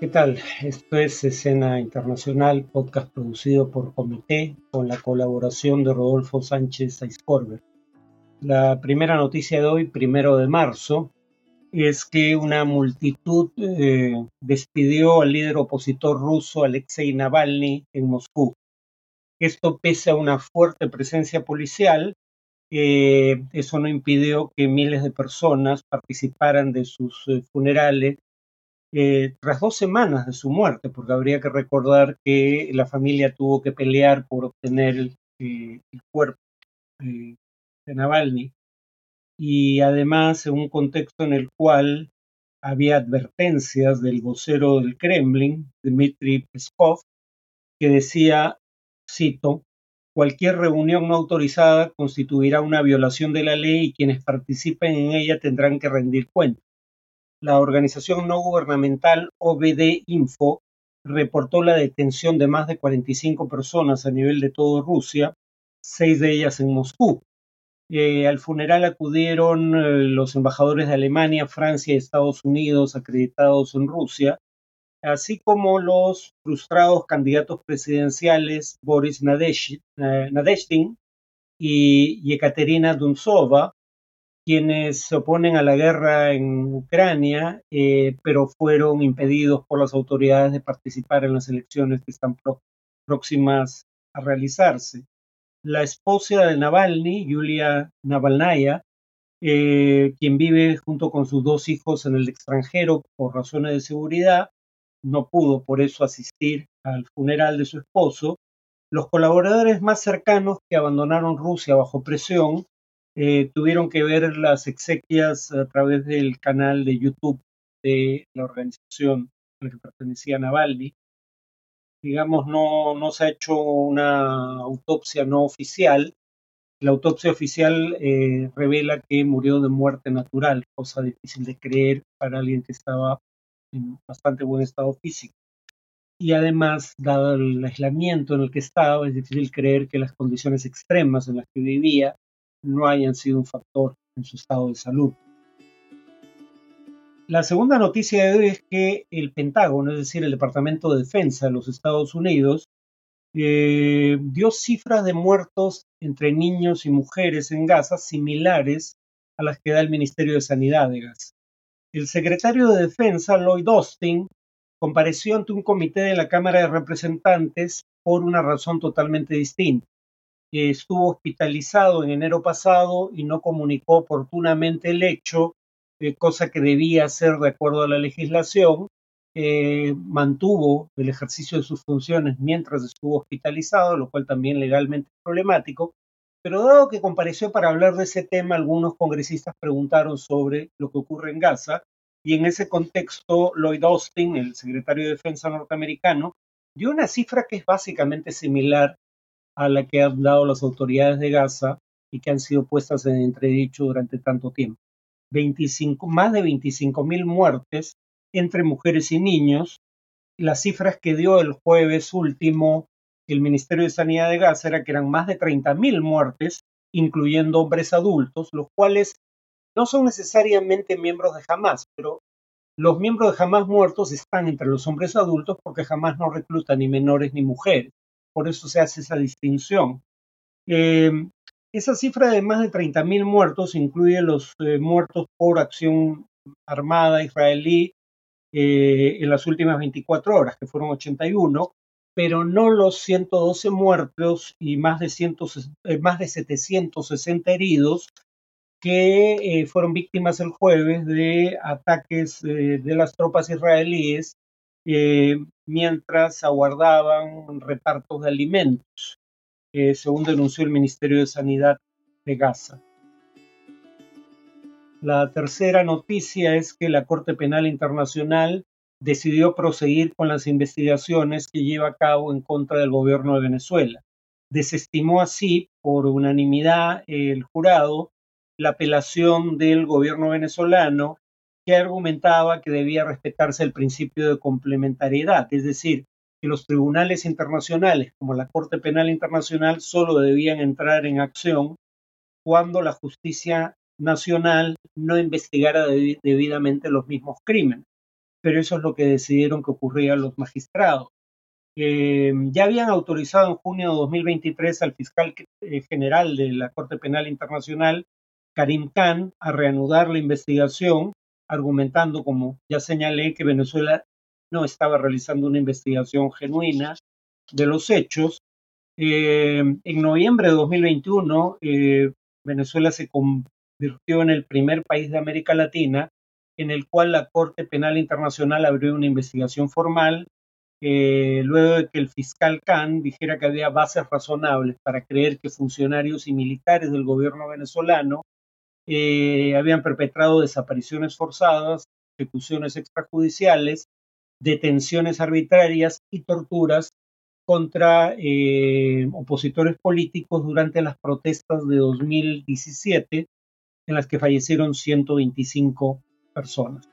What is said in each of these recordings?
¿Qué tal? Esto es Escena Internacional, podcast producido por Comité con la colaboración de Rodolfo Sánchez Aiscorber. La primera noticia de hoy, primero de marzo, es que una multitud eh, despidió al líder opositor ruso Alexei Navalny en Moscú. Esto pese a una fuerte presencia policial, eh, eso no impidió que miles de personas participaran de sus eh, funerales eh, tras dos semanas de su muerte, porque habría que recordar que la familia tuvo que pelear por obtener el, eh, cuerpo eh, de Navalny, y además en un contexto en el cual había advertencias del vocero del Kremlin, Dmitry Peskov, que decía, cito, cualquier reunión no autorizada constituirá una violación de la ley y quienes participen en ella tendrán que rendir cuentas la organización no gubernamental OBD Info reportó la detención de más de 45 personas a nivel de toda Rusia, seis de ellas en Moscú. Eh, al funeral acudieron eh, los embajadores de Alemania, Francia y Estados Unidos acreditados en Rusia, así como los frustrados candidatos presidenciales Boris eh, Nadezhdin y Yekaterina Duntsova, quienes se oponen a la guerra en Ucrania, eh, pero fueron impedidos por las autoridades de participar en las elecciones que están próximas a realizarse. La esposa de Navalny, Yulia Navalnaya, eh, quien vive junto con sus dos hijos en el extranjero por razones de seguridad, no pudo por eso asistir al funeral de su esposo. Los colaboradores más cercanos que abandonaron Rusia bajo presión eh, tuvieron que ver las exequias a través del canal de YouTube de la organización a la que pertenecía Navalny. Digamos, no, no se ha hecho una autopsia no oficial. La autopsia oficial eh, revela que murió de muerte natural, cosa difícil de creer para alguien que estaba en bastante buen estado físico. Y además, dado el aislamiento en el que estaba, es difícil creer que las condiciones extremas en las que vivía no hayan sido un factor en su estado de salud. La segunda noticia de hoy es que el Pentágono, es decir, el Departamento de Defensa de los Estados Unidos, eh, dio cifras de muertos entre niños y mujeres en Gaza similares a las que da el Ministerio de Sanidad de Gaza. El secretario de Defensa, Lloyd Austin, compareció ante un comité de la Cámara de Representantes por una razón totalmente distinta estuvo hospitalizado en enero pasado y no comunicó oportunamente el hecho, eh, cosa que debía hacer de acuerdo a la legislación. Eh, mantuvo el ejercicio de sus funciones mientras estuvo hospitalizado, lo cual también legalmente es problemático. Pero dado que compareció para hablar de ese tema, algunos congresistas preguntaron sobre lo que ocurre en Gaza y en ese contexto Lloyd Austin, el secretario de Defensa norteamericano, dio una cifra que es básicamente similar a la que han dado las autoridades de Gaza y que han sido puestas en entredicho durante tanto tiempo. 25, más de 25 mil muertes entre mujeres y niños. Las cifras que dio el jueves último el Ministerio de Sanidad de Gaza era que eran más de 30 mil muertes, incluyendo hombres adultos, los cuales no son necesariamente miembros de Hamas, pero los miembros de Hamas muertos están entre los hombres adultos porque Hamas no recluta ni menores ni mujeres por eso se hace esa distinción. Eh, esa cifra de más de 30.000 muertos incluye los eh, muertos por acción armada israelí eh, en las últimas 24 horas, que fueron 81, pero no los 112 muertos y más de, más de 760 heridos que fueron víctimas el jueves de ataques de las tropas israelíes eh, mientras aguardaban repartos de alimentos, según denunció el Ministerio de Sanidad de Gaza. La tercera noticia es que la Corte Penal Internacional decidió proseguir con las investigaciones que lleva a cabo en contra del gobierno de Venezuela. Desestimó así, por unanimidad, el jurado la apelación del gobierno venezolano que argumentaba que debía respetarse el principio de complementariedad, es decir, que los tribunales internacionales, como la Corte Penal Internacional, solo debían entrar en acción cuando la justicia nacional no investigara debidamente los mismos crímenes. pero eso es lo que decidieron que ocurría los magistrados. Eh, ya habían autorizado en junio de 2023 al fiscal eh, general de la Corte Penal Internacional, Karim Khan, a reanudar la investigación, argumentando, como ya señalé, que Venezuela no estaba realizando una investigación genuina de los hechos. Eh, en noviembre de 2021, Venezuela se convirtió en el primer país de América Latina en el cual la Corte Penal Internacional abrió una investigación formal eh, luego de que el fiscal Khan dijera que había bases razonables para creer que funcionarios y militares del gobierno venezolano eh, habían perpetrado desapariciones forzadas, ejecuciones extrajudiciales, detenciones arbitrarias y torturas contra eh, opositores políticos durante las protestas de 2017, en las que fallecieron 125 personas.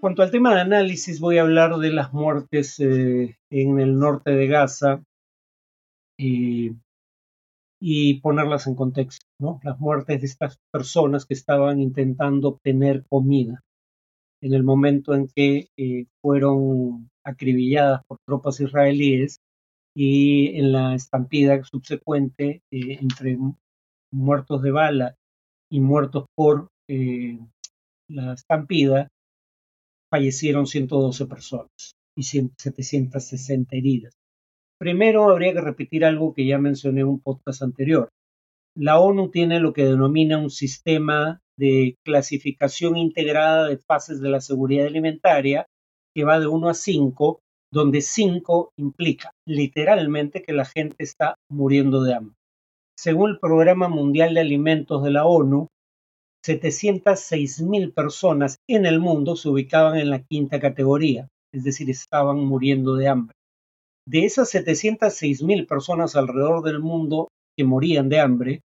Cuanto al tema de análisis, voy a hablar de las muertes eh, en el norte de Gaza y ponerlas en contexto, ¿no? Las muertes de estas personas que estaban intentando obtener comida en el momento en que eh, fueron acribilladas por tropas israelíes y en la estampida subsecuente eh, entre muertos de bala y muertos por la estampida, fallecieron 112 personas y 760 heridas. Primero habría que repetir algo que ya mencioné en un podcast anterior. La ONU tiene lo que denomina un sistema de clasificación integrada de fases de la seguridad alimentaria que va de 1 a 5, donde 5 implica literalmente que la gente está muriendo de hambre. Según el Programa Mundial de Alimentos de la ONU, 706 mil personas en el mundo se ubicaban en la quinta categoría, es decir, estaban muriendo de hambre. De esas 706 mil personas alrededor del mundo que morían de hambre,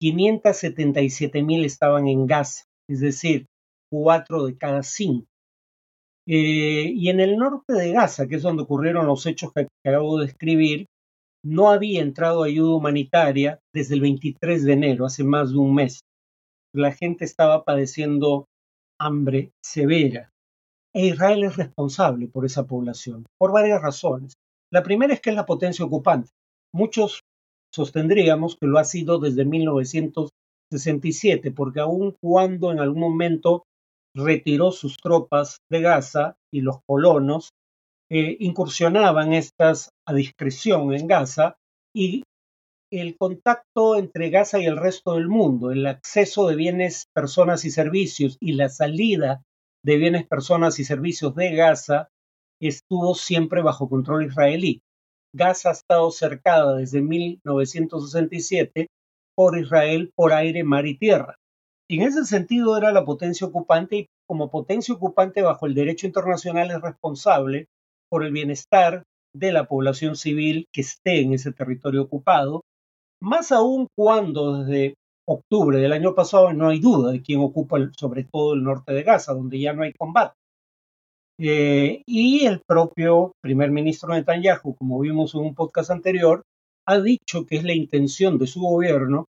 577 mil estaban en Gaza, es decir, 4 de cada 5. Eh, y en el norte de Gaza, que es donde ocurrieron los hechos que acabo de describir, no había entrado ayuda humanitaria desde el 23 de enero, hace más de un mes la gente estaba padeciendo hambre severa. E Israel es responsable por esa población, por varias razones. La primera es que es la potencia ocupante. Muchos sostendríamos que lo ha sido desde 1967, porque aun cuando en algún momento retiró sus tropas de Gaza y los colonos eh, incursionaban estas a discreción en Gaza y el contacto entre Gaza y el resto del mundo, el acceso de bienes, personas y servicios y la salida de bienes, personas y servicios de Gaza estuvo siempre bajo control israelí. Gaza ha estado cercada desde 1967 por Israel por aire, mar y tierra. En ese sentido era la potencia ocupante y como potencia ocupante bajo el derecho internacional es responsable por el bienestar de la población civil que esté en ese territorio ocupado más aún cuando desde octubre del año pasado no hay duda de quién ocupa sobre todo el norte de Gaza, donde ya no hay combate. Eh, y el propio primer ministro Netanyahu, como vimos en un podcast anterior, ha dicho que es la intención de su gobierno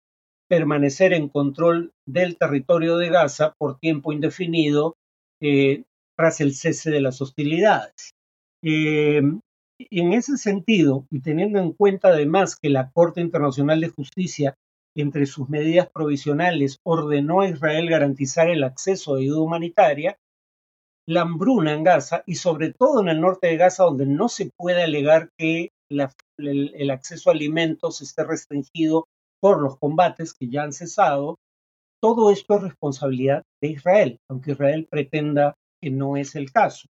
permanecer en control del territorio de Gaza por tiempo indefinido eh, tras el cese de las hostilidades. Eh, en ese sentido, y teniendo en cuenta además que la Corte Internacional de Justicia, entre sus medidas provisionales, ordenó a Israel garantizar el acceso a ayuda humanitaria, la hambruna en Gaza y sobre todo en el norte de Gaza, donde no se puede alegar que el, acceso a alimentos esté restringido por los combates que ya han cesado, todo esto es responsabilidad de Israel, aunque Israel pretenda que no es el caso.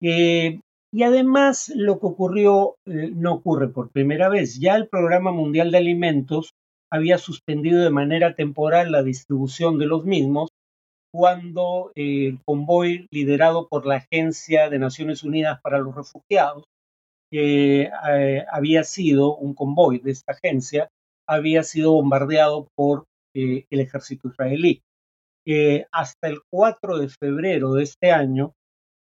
Eh, y además lo que ocurrió eh, no ocurre por primera vez. Ya el Programa Mundial de Alimentos había suspendido de manera temporal la distribución de los mismos cuando eh, el convoy liderado por la Agencia de Naciones Unidas para los Refugiados, que eh, había sido un convoy de esta agencia, había sido bombardeado por el ejército israelí. hasta el 4 de febrero de este año,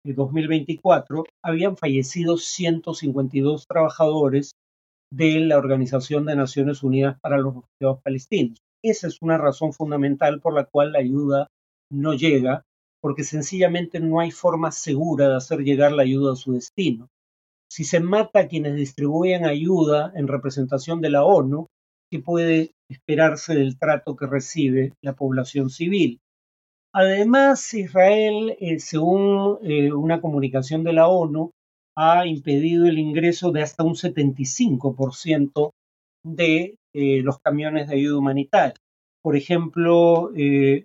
2024 habían fallecido 152 trabajadores de la Organización de Naciones Unidas para los Refugiados Palestinos. Esa es una razón fundamental por la cual la ayuda no llega porque sencillamente no hay forma segura de hacer llegar la ayuda a su destino. Si se mata a quienes distribuyen ayuda en representación de la ONU, ¿qué puede esperarse del trato que recibe la población civil? Además, Israel, eh, según eh, una comunicación de la ONU, ha impedido el ingreso de hasta un 75% de eh, los camiones de ayuda humanitaria. Por ejemplo,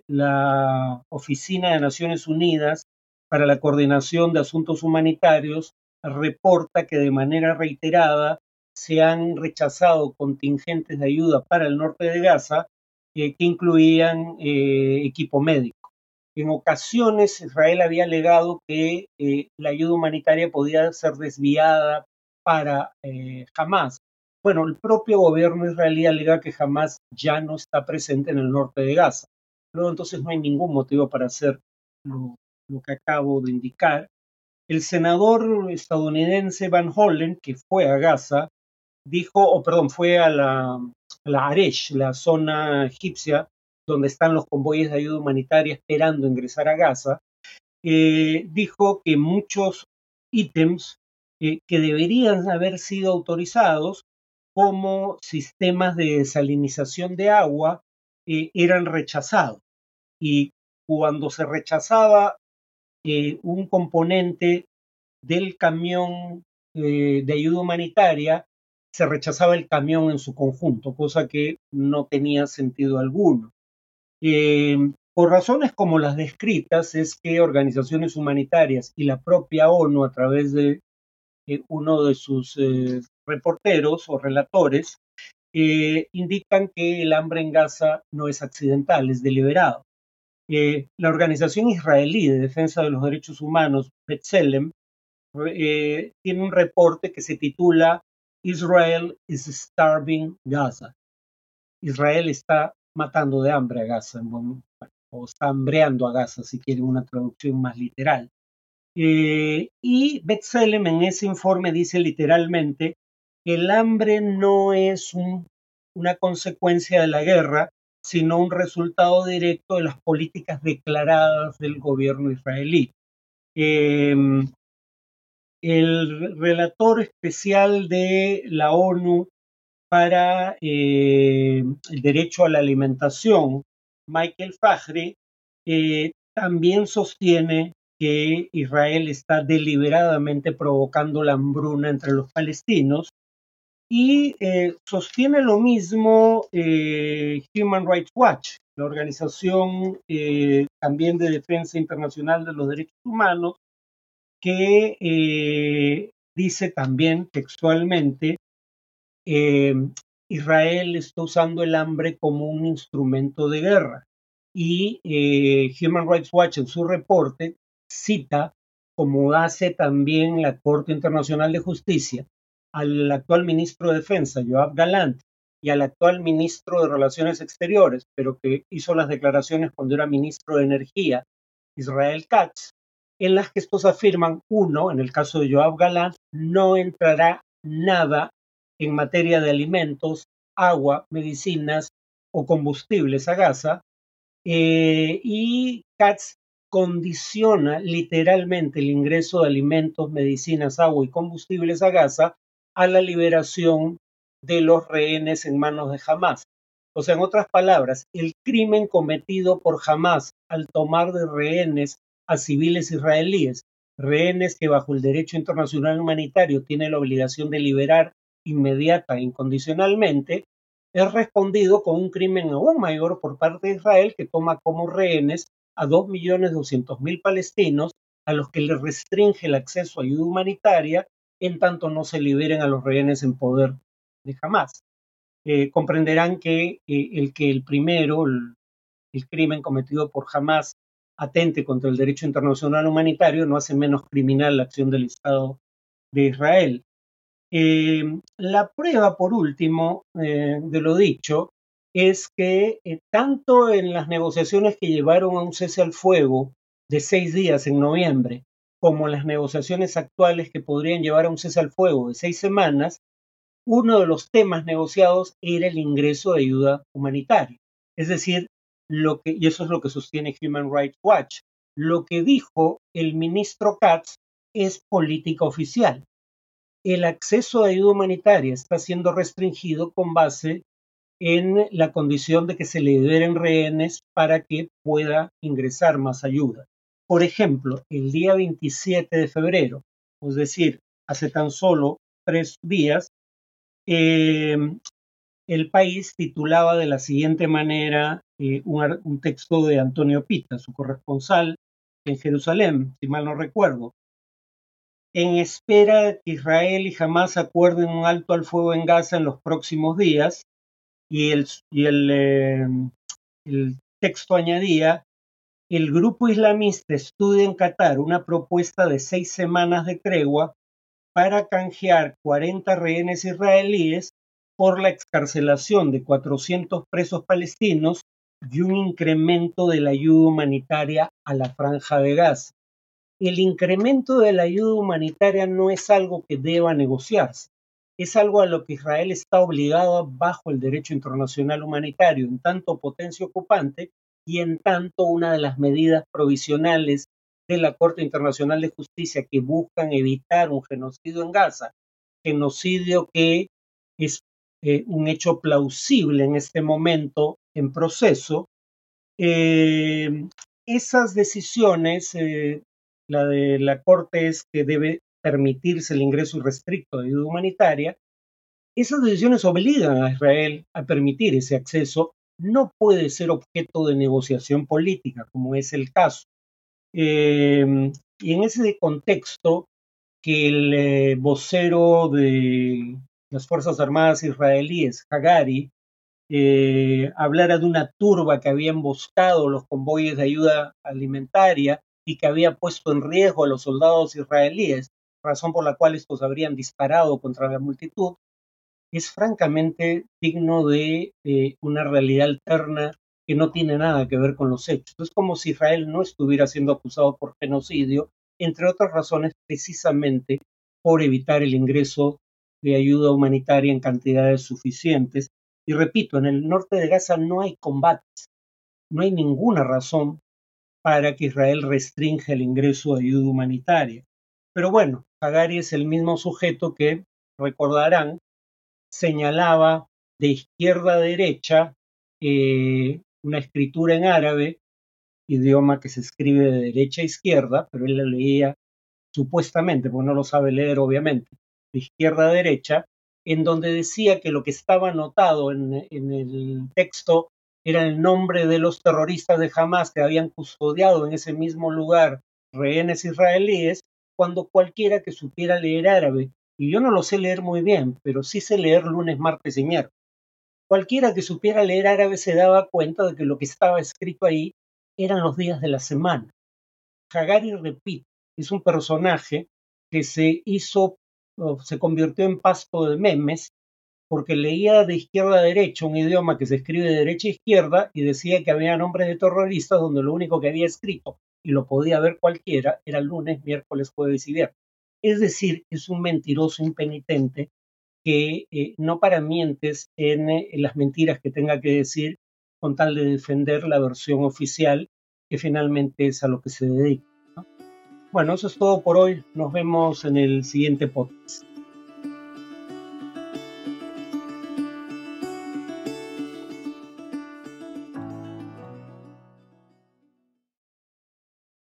la Oficina de Naciones Unidas para la Coordinación de Asuntos Humanitarios reporta que de manera reiterada se han rechazado contingentes de ayuda para el norte de Gaza que incluían equipo médico. En ocasiones Israel había alegado que eh, la ayuda humanitaria podía ser desviada para eh, Hamas. Bueno, el propio gobierno israelí alega que Hamas ya no está presente en el norte de Gaza. Luego entonces no hay ningún motivo para hacer lo, que acabo de indicar. El senador estadounidense Van Hollen, que fue a Gaza, dijo, o perdón, fue a la, la Aresh, la zona egipcia, donde están los convoyes de ayuda humanitaria esperando ingresar a Gaza, eh, dijo que muchos ítems eh, que deberían haber sido autorizados como sistemas de desalinización de agua eh, eran rechazados. Y cuando se rechazaba un componente del camión de ayuda humanitaria, se rechazaba el camión en su conjunto, cosa que no tenía sentido alguno. Eh, por razones como las descritas, es que organizaciones humanitarias y la propia ONU, a través de eh, uno de sus eh, reporteros o relatores, indican que el hambre en Gaza no es accidental, es deliberado. la Organización Israelí de Defensa de los Derechos Humanos, B'Tselem, tiene un reporte que se titula Israel is starving Gaza. Israel está matando de hambre a Gaza, o está hambreando a Gaza, si quieren una traducción más literal. Eh, y Betzelem en ese informe dice literalmente el hambre no es una consecuencia de la guerra, sino un resultado directo de las políticas declaradas del gobierno israelí. Em, el relator especial de la ONU para eh, el derecho a la alimentación, Michael Fajri, eh, también sostiene que Israel está deliberadamente provocando la hambruna entre los palestinos y eh, sostiene lo mismo Human Rights Watch, la organización también de defensa internacional de los derechos humanos, que dice también textualmente eh, Israel está usando el hambre como un instrumento de guerra. Y eh, Human Rights Watch en su reporte cita, como hace también la Corte Internacional de Justicia, al actual ministro de Defensa, Joab Galant, y al actual ministro de Relaciones Exteriores, pero que hizo las declaraciones cuando era ministro de Energía, Israel Katz, en las que estos afirman, uno, en el caso de Joab Galant, no entrará nada en materia de alimentos, agua, medicinas o combustibles a Gaza. Eh, y Katz condiciona literalmente el ingreso de alimentos, medicinas, agua y combustibles a Gaza a la liberación de los rehenes en manos de Hamas. O sea, en otras palabras, el crimen cometido por Hamas al tomar de rehenes a civiles israelíes, rehenes que bajo el derecho internacional humanitario tiene la obligación de liberar inmediata e incondicionalmente, es respondido con un crimen aún mayor por parte de Israel que toma como rehenes a 2.200.000 palestinos a los que le restringe el acceso a ayuda humanitaria en tanto no se liberen a los rehenes en poder de Hamas. Eh, comprenderán que eh, el que el primero, el, crimen cometido por Hamas, atente contra el derecho internacional humanitario, no hace menos criminal la acción del Estado de Israel. Eh, la prueba, por último, de lo dicho, es que tanto en las negociaciones que llevaron a un cese al fuego de seis días en noviembre, como las negociaciones actuales que podrían llevar a un cese al fuego de seis semanas, uno de los temas negociados era el ingreso de ayuda humanitaria. Es decir, lo que, y eso es lo que sostiene Human Rights Watch, lo que dijo el ministro Katz es política oficial. El acceso a ayuda humanitaria está siendo restringido con base en la condición de que se le liberen rehenes para que pueda ingresar más ayuda. Por ejemplo, el día 27 de febrero, es decir, hace tan solo tres días, em, el país titulaba de la siguiente manera eh, un, un, texto de Antonio Pita, su corresponsal en Jerusalén, si mal no recuerdo, en espera de que Israel y Hamas acuerden un alto al fuego en Gaza en los próximos días, y el, y el, em, el texto añadía, el grupo islamista estudia en Qatar una propuesta de seis semanas de tregua para canjear 40 rehenes israelíes por la excarcelación de 400 presos palestinos y un incremento de la ayuda humanitaria a la franja de Gaza. El incremento de la ayuda humanitaria no es algo que deba negociarse es algo a lo que Israel está obligado bajo el derecho internacional humanitario, en tanto potencia ocupante y en tanto una de las medidas provisionales de la Corte Internacional de Justicia que buscan evitar un genocidio en Gaza, genocidio que es eh, un hecho plausible en este momento en proceso, eh, esas decisiones, eh, la de la Corte es que debe permitirse el ingreso irrestricto de ayuda humanitaria, esas decisiones obligan a Israel a permitir ese acceso, no puede ser objeto de negociación política, como es el caso. Em, y en ese contexto, que el eh, vocero de las Fuerzas Armadas israelíes, Hagari, eh, hablara de una turba que había emboscado los convoyes de ayuda alimentaria y que había puesto en riesgo a los soldados israelíes, razón por la cual estos habrían disparado contra la multitud, es francamente digno de eh, una realidad alterna que no tiene nada que ver con los hechos. Es como si Israel no estuviera siendo acusado por genocidio, entre otras razones precisamente por evitar el ingreso de ayuda humanitaria en cantidades suficientes. Y repito, en el norte de Gaza no hay combates, no hay ninguna razón para que Israel restrinja el ingreso de ayuda humanitaria. Pero bueno, Hagari es el mismo sujeto que, recordarán, señalaba de izquierda a derecha eh, una escritura en árabe, idioma que se escribe de derecha a izquierda, pero él la leía supuestamente, porque no lo sabe leer obviamente, de izquierda a derecha, en donde decía que lo que estaba anotado en, en el texto era el nombre de los terroristas de Hamas que habían custodiado en ese mismo lugar rehenes israelíes cuando cualquiera que supiera leer árabe, y yo no lo sé leer muy bien, pero sí sé leer lunes, martes y miércoles. Cualquiera que supiera leer árabe se daba cuenta de que lo que estaba escrito ahí eran los días de la semana. Hagari repite, es un personaje que se hizo, se convirtió en pasto de memes porque leía de izquierda a derecha un idioma que se escribe de derecha a izquierda y decía que había nombres de terroristas donde lo único que había escrito y lo podía ver cualquiera, era lunes, miércoles, jueves y viernes. Es decir, es un mentiroso impenitente que eh, no paramientes en, eh, en las mentiras que tenga que decir con tal de defender la versión oficial, que finalmente es a lo que se dedica. Bueno, eso es todo por hoy. Nos vemos en el siguiente podcast.